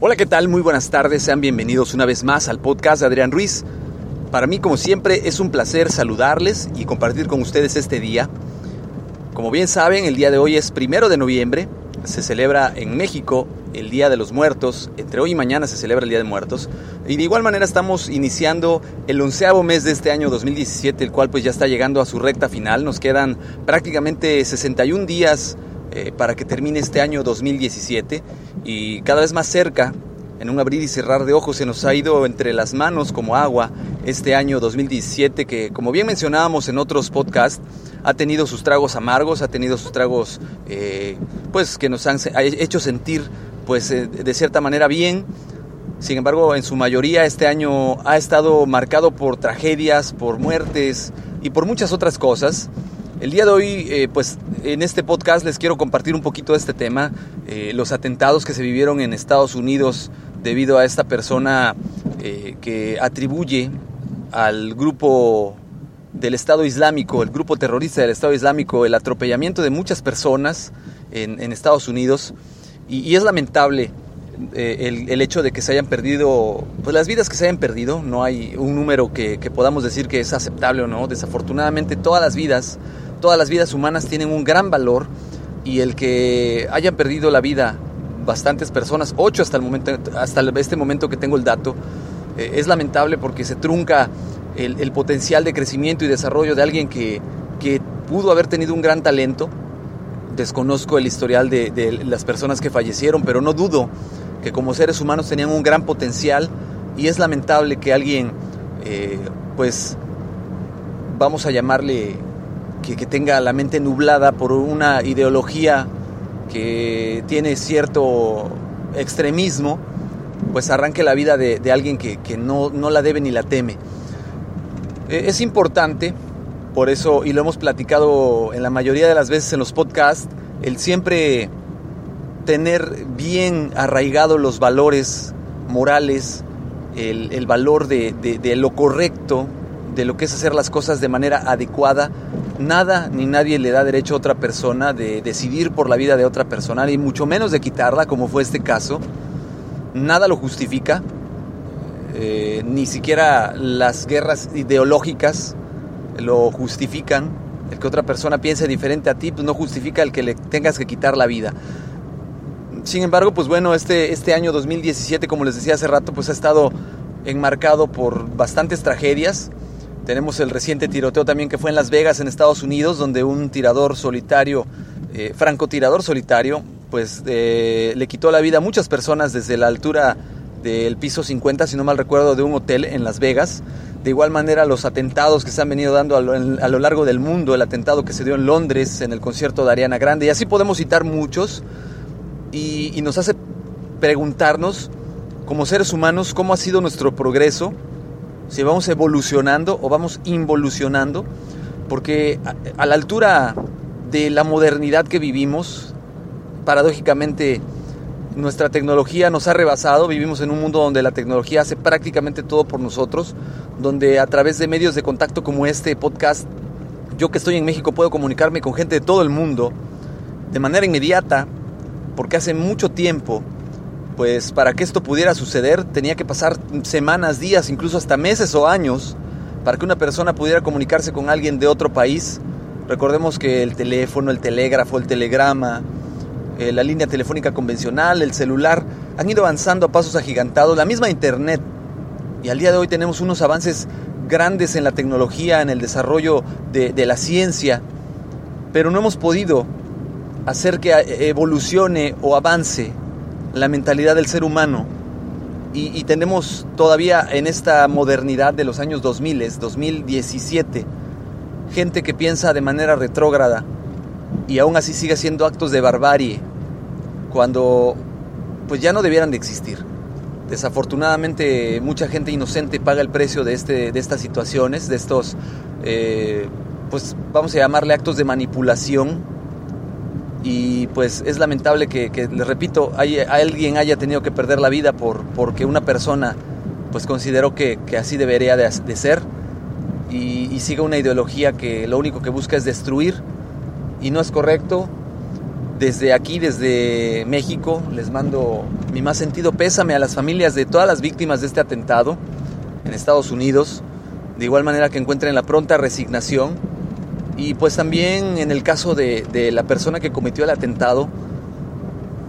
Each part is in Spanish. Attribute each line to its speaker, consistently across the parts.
Speaker 1: Hola, ¿qué tal? Muy buenas tardes, sean bienvenidos una vez más al podcast de Adrián Ruiz. Para mí, como siempre, es un placer saludarles y compartir con ustedes este día. Como bien saben, el día de hoy es primero de noviembre, se celebra en México el Día de los Muertos, entre hoy y mañana se celebra el Día de Muertos, y de igual manera estamos iniciando el onceavo mes de este año 2017, el cual pues ya está llegando a su recta final, nos quedan prácticamente 61 días eh, para que termine este año 2017 y cada vez más cerca, en un abrir y cerrar de ojos, se nos ha ido entre las manos como agua este año 2017 que, como bien mencionábamos en otros podcasts, ha tenido sus tragos amargos, ha tenido sus tragos eh, pues que nos han hecho sentir pues eh, de cierta manera bien. Sin embargo, en su mayoría este año ha estado marcado por tragedias, por muertes y por muchas otras cosas. El día de hoy, pues en este podcast les quiero compartir un poquito de este tema, eh, los atentados que se vivieron en Estados Unidos debido a esta persona eh, que atribuye al grupo del Estado Islámico, el grupo terrorista del Estado Islámico, el atropellamiento de muchas personas en, Estados Unidos. Y, es lamentable el, hecho de que se hayan perdido, pues las vidas que se hayan perdido, no hay un número que, que podamos decir que es aceptable o no, desafortunadamente todas las vidas todas las vidas humanas tienen un gran valor y el que hayan perdido la vida bastantes personas, ocho hasta el momento, hasta este momento que tengo el dato, eh, es lamentable porque se trunca el, potencial de crecimiento y desarrollo de alguien que, que, pudo haber tenido un gran talento. Desconozco el historial de, las personas que fallecieron, pero no dudo que como seres humanos tenían un gran potencial y es lamentable que alguien, eh, pues, vamos a llamarle que, tenga la mente nublada por una ideología que tiene cierto extremismo, pues arranque la vida de, alguien que, no, no, la debe ni la teme. E, es importante, por eso, y lo hemos platicado en la mayoría de las veces en los podcasts, el siempre tener bien arraigados los valores morales, el, valor de, de, lo correcto, de lo que es hacer las cosas de manera adecuada Nada ni nadie le da derecho a otra persona de decidir por la vida de otra persona, y mucho menos de quitarla, como fue este caso. Nada lo justifica, eh, ni siquiera las guerras ideológicas lo justifican. El que otra persona piense diferente a ti, pues no justifica el que le tengas que quitar la vida. Sin embargo, pues bueno, este, este año 2017, como les decía hace rato, pues ha estado enmarcado por bastantes tragedias. Tenemos el reciente tiroteo también que fue en Las Vegas, en Estados Unidos, donde un tirador solitario, eh, francotirador solitario, pues eh, le quitó la vida a muchas personas desde la altura del piso 50, si no mal recuerdo, de un hotel en Las Vegas. De igual manera, los atentados que se han venido dando a lo, largo del mundo, el atentado que se dio en Londres, en el concierto de Ariana Grande, y así podemos citar muchos, y, y nos hace preguntarnos, como seres humanos, cómo ha sido nuestro progreso si vamos evolucionando o vamos involucionando, porque a, la altura de la modernidad que vivimos, paradójicamente nuestra tecnología nos ha rebasado, vivimos en un mundo donde la tecnología hace prácticamente todo por nosotros, donde a través de medios de contacto como este podcast, yo que estoy en México puedo comunicarme con gente de todo el mundo de manera inmediata, porque hace mucho tiempo, pues para que esto pudiera suceder tenía que pasar semanas, días, incluso hasta meses o años para que una persona pudiera comunicarse con alguien de otro país. Recordemos que el teléfono, el telégrafo, el telegrama, eh, la línea telefónica convencional, el celular, han ido avanzando a pasos agigantados, la misma Internet. Y al día de hoy tenemos unos avances grandes en la tecnología, en el desarrollo de, la ciencia, pero no hemos podido hacer que eh, evolucione o avance la mentalidad del ser humano. Y, tenemos todavía en esta modernidad de los años 2000, 2017, gente que piensa de manera retrógrada y aún así sigue haciendo actos de barbarie cuando pues ya no debieran de existir. Desafortunadamente mucha gente inocente paga el precio de, este, de estas situaciones, de estos, eh, pues vamos a llamarle actos de manipulación y pues es lamentable que, que les repito, hay, alguien haya tenido que perder la vida por, porque una persona pues consideró que, así debería de, de ser y, y sigue una ideología que lo único que busca es destruir y no es correcto. Desde aquí, desde México, les mando mi más sentido pésame a las familias de todas las víctimas de este atentado en Estados Unidos, de igual manera que encuentren la pronta resignación y pues también en el caso de, la persona que cometió el atentado,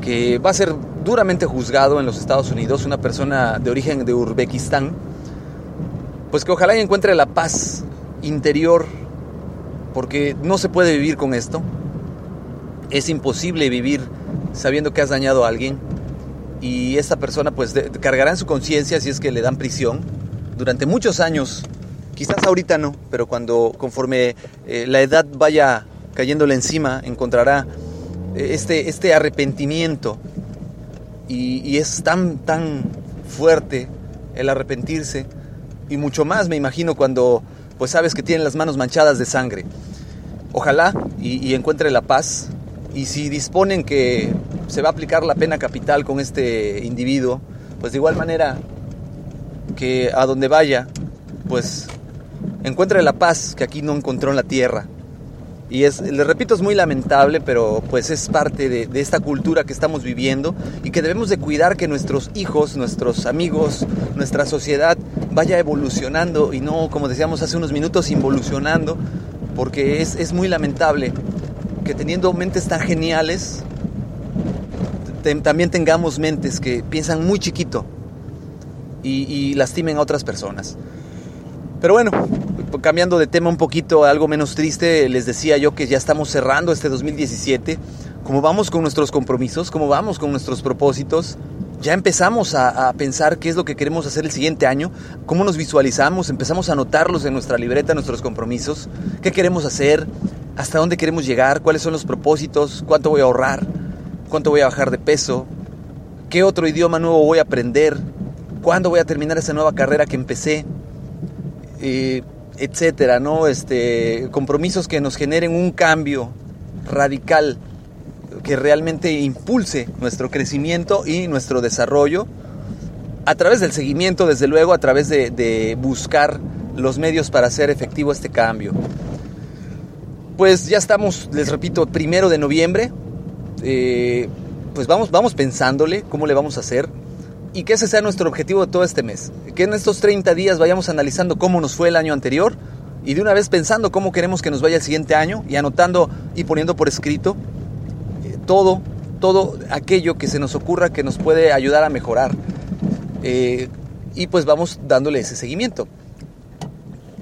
Speaker 1: que va a ser duramente juzgado en los Estados Unidos, una persona de origen de Uzbekistán, pues que ojalá encuentre la paz interior, porque no se puede vivir con esto. Es imposible vivir sabiendo que has dañado a alguien y esta persona pues cargará en su conciencia si es que le dan prisión durante muchos años Quizás ahorita no, pero cuando conforme eh, la edad vaya cayéndole encima, encontrará este, este arrepentimiento. Y, es tan, tan fuerte el arrepentirse. Y mucho más, me imagino, cuando pues sabes que tiene las manos manchadas de sangre. Ojalá y encuentre la paz. Y si disponen que se va a aplicar la pena capital con este individuo, pues de igual manera que a donde vaya, pues encuentre la paz que aquí no encontró en la tierra. Y es, le repito, es muy lamentable, pero pues es parte de, esta cultura que estamos viviendo y que debemos de cuidar que nuestros hijos, nuestros amigos, nuestra sociedad vaya evolucionando y no, como decíamos hace unos minutos, involucionando, porque es, es muy lamentable que teniendo mentes tan geniales, también tengamos mentes que piensan muy chiquito y lastimen a otras personas. Pero bueno, cambiando de tema un poquito a algo menos triste, les decía yo que ya estamos cerrando este 2017. ¿Cómo vamos con nuestros compromisos? ¿Cómo vamos con nuestros propósitos? Ya empezamos a, a, pensar qué es lo que queremos hacer el siguiente año, cómo nos visualizamos, empezamos a anotarlos en nuestra libreta, nuestros compromisos, qué queremos hacer, hasta dónde queremos llegar, cuáles son los propósitos, cuánto voy a ahorrar, cuánto voy a bajar de peso, qué otro idioma nuevo voy a aprender, cuándo voy a terminar esa nueva carrera que empecé. Eh, etcétera, ¿no? Este, compromisos que nos generen un cambio radical que realmente impulse nuestro crecimiento y nuestro desarrollo a través del seguimiento, desde luego, a través de, buscar los medios para hacer efectivo este cambio. Pues ya estamos, les repito, primero de noviembre. Eh, pues vamos, vamos pensándole cómo le vamos a hacer y que ese sea nuestro objetivo de todo este mes. Que en estos 30 días vayamos analizando cómo nos fue el año anterior y de una vez pensando cómo queremos que nos vaya el siguiente año y anotando y poniendo por escrito eh, todo, todo aquello que se nos ocurra que nos puede ayudar a mejorar. Eh, y pues vamos dándole ese seguimiento.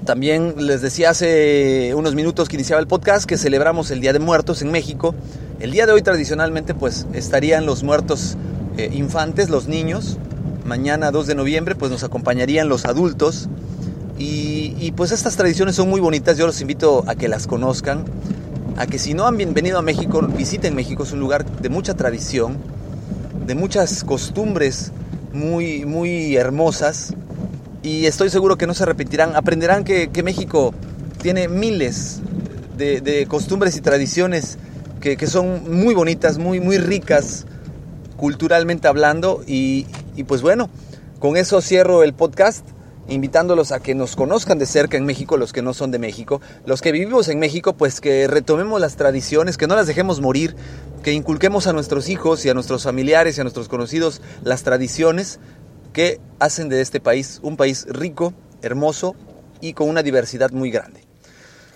Speaker 1: También les decía hace unos minutos que iniciaba el podcast que celebramos el Día de Muertos en México. El día de hoy tradicionalmente pues estarían los muertos eh, infantes, los niños. Mañana 2 de noviembre pues nos acompañarían los adultos. Y, pues estas tradiciones son muy bonitas, yo los invito a que las conozcan, a que si no han venido a México, visiten México, es un lugar de mucha tradición, de muchas costumbres muy, muy hermosas y estoy seguro que no se repetirán, aprenderán que, México tiene miles de, de costumbres y tradiciones que, que, son muy bonitas, muy, muy ricas, culturalmente hablando. Y, y pues bueno, con eso cierro el podcast invitándolos a que nos conozcan de cerca en México, los que no son de México, los que vivimos en México, pues que retomemos las tradiciones, que no las dejemos morir, que inculquemos a nuestros hijos y a nuestros familiares y a nuestros conocidos las tradiciones que hacen de este país un país rico, hermoso y con una diversidad muy grande.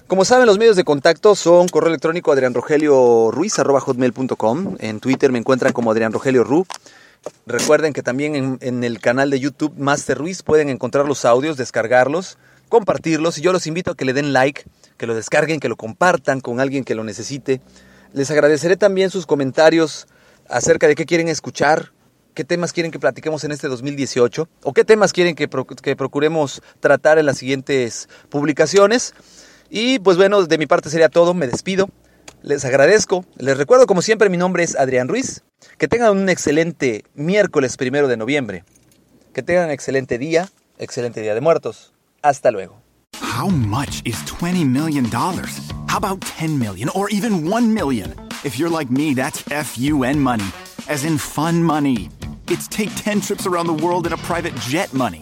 Speaker 1: Como saben, los medios de contacto son correo electrónico adrianrogelioruiz.com, en Twitter me encuentran como Adrián Rogelio Ru, Recuerden que también en, el canal de YouTube Master Ruiz pueden encontrar los audios, descargarlos, compartirlos y yo los invito a que le den like, que lo descarguen, que lo compartan con alguien que lo necesite. Les agradeceré también sus comentarios acerca de qué quieren escuchar, qué temas quieren que platiquemos en este 2018 o qué temas quieren que, que procuremos tratar en las siguientes publicaciones. Y pues bueno, de mi parte sería todo, me despido. Les agradezco. Les recuerdo, como siempre, mi nombre es Adrián Ruiz. Que tengan un excelente miércoles primero de noviembre. Que tengan un excelente día, excelente día de muertos. Hasta luego.
Speaker 2: How much is 20 million dollars? How about 10 million or even 1 million? If you're like me, that's FUN money, as in fun money. It's take 10 trips around the world in a private jet money.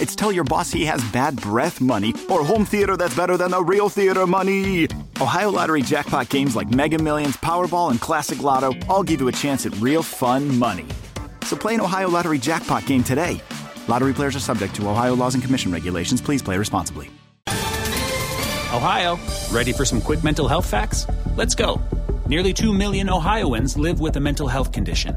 Speaker 2: It's tell your boss he has bad breath money or home theater that's better than the real theater money. Ohio Lottery jackpot games like Mega Millions, Powerball, and Classic Lotto all give you a chance at real fun money. So play an Ohio Lottery jackpot game today. Lottery players are subject to Ohio laws and commission regulations. Please play responsibly.
Speaker 3: Ohio, ready for some quick mental health facts? Let's go. Nearly 2 million Ohioans live with a mental health condition.